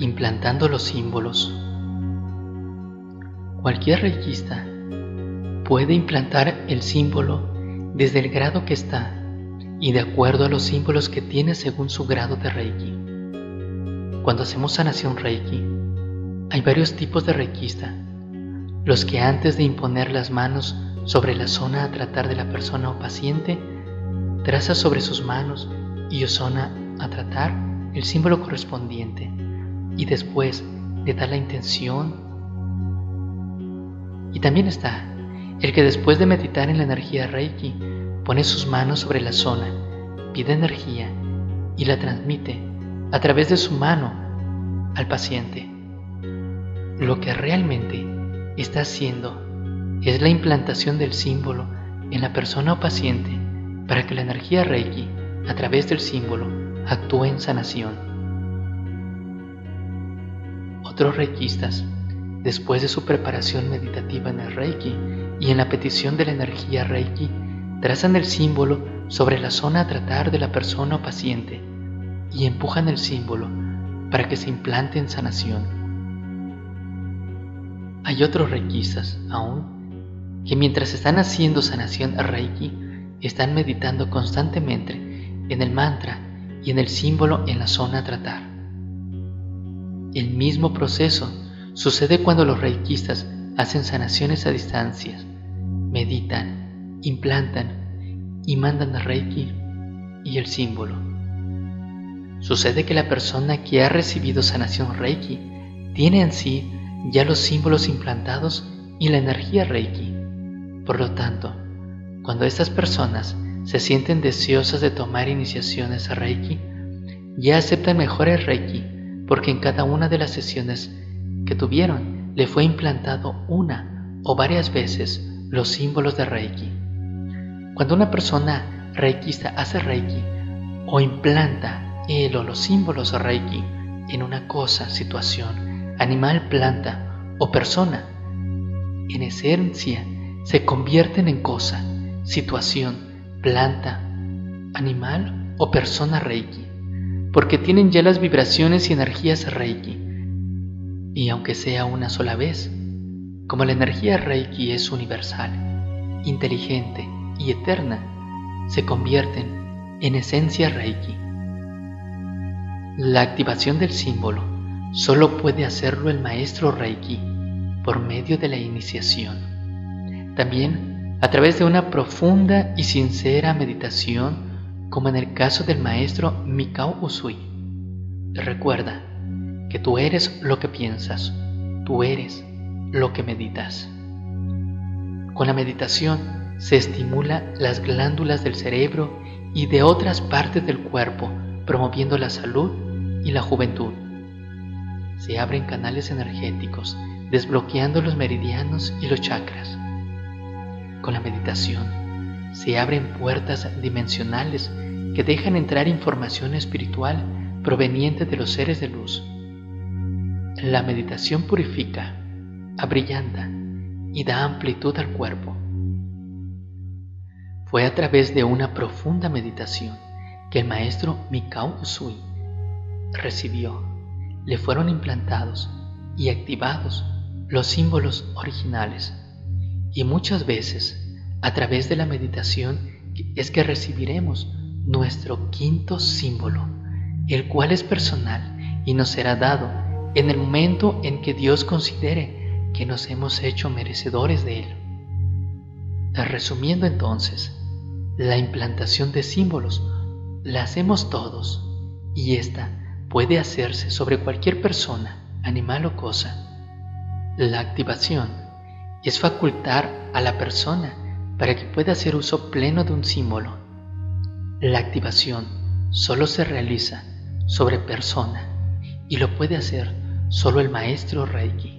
Implantando los símbolos. Cualquier reikista puede implantar el símbolo desde el grado que está y de acuerdo a los símbolos que tiene según su grado de reiki. Cuando hacemos sanación reiki, hay varios tipos de reikista. Los que antes de imponer las manos sobre la zona a tratar de la persona o paciente, traza sobre sus manos y zona a tratar el símbolo correspondiente y después le da la intención. Y también está el que después de meditar en la energía Reiki pone sus manos sobre la zona, pide energía y la transmite a través de su mano al paciente. Lo que realmente está haciendo es la implantación del símbolo en la persona o paciente para que la energía Reiki, a través del símbolo, actúe en sanación. Otros reikistas, después de su preparación meditativa en el Reiki y en la petición de la energía Reiki, trazan el símbolo sobre la zona a tratar de la persona o paciente y empujan el símbolo para que se implante en sanación. Hay otros reikistas aún que mientras están haciendo sanación Reiki, están meditando constantemente en el mantra y en el símbolo en la zona a tratar. El mismo proceso sucede cuando los reikistas hacen sanaciones a distancias, meditan, implantan y mandan a reiki y el símbolo. Sucede que la persona que ha recibido sanación reiki tiene en sí ya los símbolos implantados y la energía reiki. Por lo tanto, cuando estas personas se sienten deseosas de tomar iniciaciones a reiki, ya aceptan mejor el reiki porque en cada una de las sesiones que tuvieron le fue implantado una o varias veces los símbolos de Reiki. Cuando una persona reikista hace Reiki o implanta él o los símbolos de Reiki en una cosa, situación, animal, planta o persona, en esencia se convierten en cosa, situación, planta, animal o persona Reiki porque tienen ya las vibraciones y energías Reiki. Y aunque sea una sola vez, como la energía Reiki es universal, inteligente y eterna, se convierten en esencia Reiki. La activación del símbolo solo puede hacerlo el maestro Reiki por medio de la iniciación. También a través de una profunda y sincera meditación como en el caso del maestro Mikao Usui. Recuerda que tú eres lo que piensas, tú eres lo que meditas. Con la meditación se estimula las glándulas del cerebro y de otras partes del cuerpo, promoviendo la salud y la juventud. Se abren canales energéticos, desbloqueando los meridianos y los chakras. Con la meditación se abren puertas dimensionales que dejan entrar información espiritual proveniente de los seres de luz. La meditación purifica, abrillanta y da amplitud al cuerpo. Fue a través de una profunda meditación que el maestro Mikao Usui recibió, le fueron implantados y activados los símbolos originales y muchas veces a través de la meditación es que recibiremos nuestro quinto símbolo, el cual es personal y nos será dado en el momento en que Dios considere que nos hemos hecho merecedores de Él. Resumiendo entonces, la implantación de símbolos la hacemos todos y esta puede hacerse sobre cualquier persona, animal o cosa. La activación es facultar a la persona para que pueda hacer uso pleno de un símbolo. La activación solo se realiza sobre persona y lo puede hacer solo el maestro Reiki.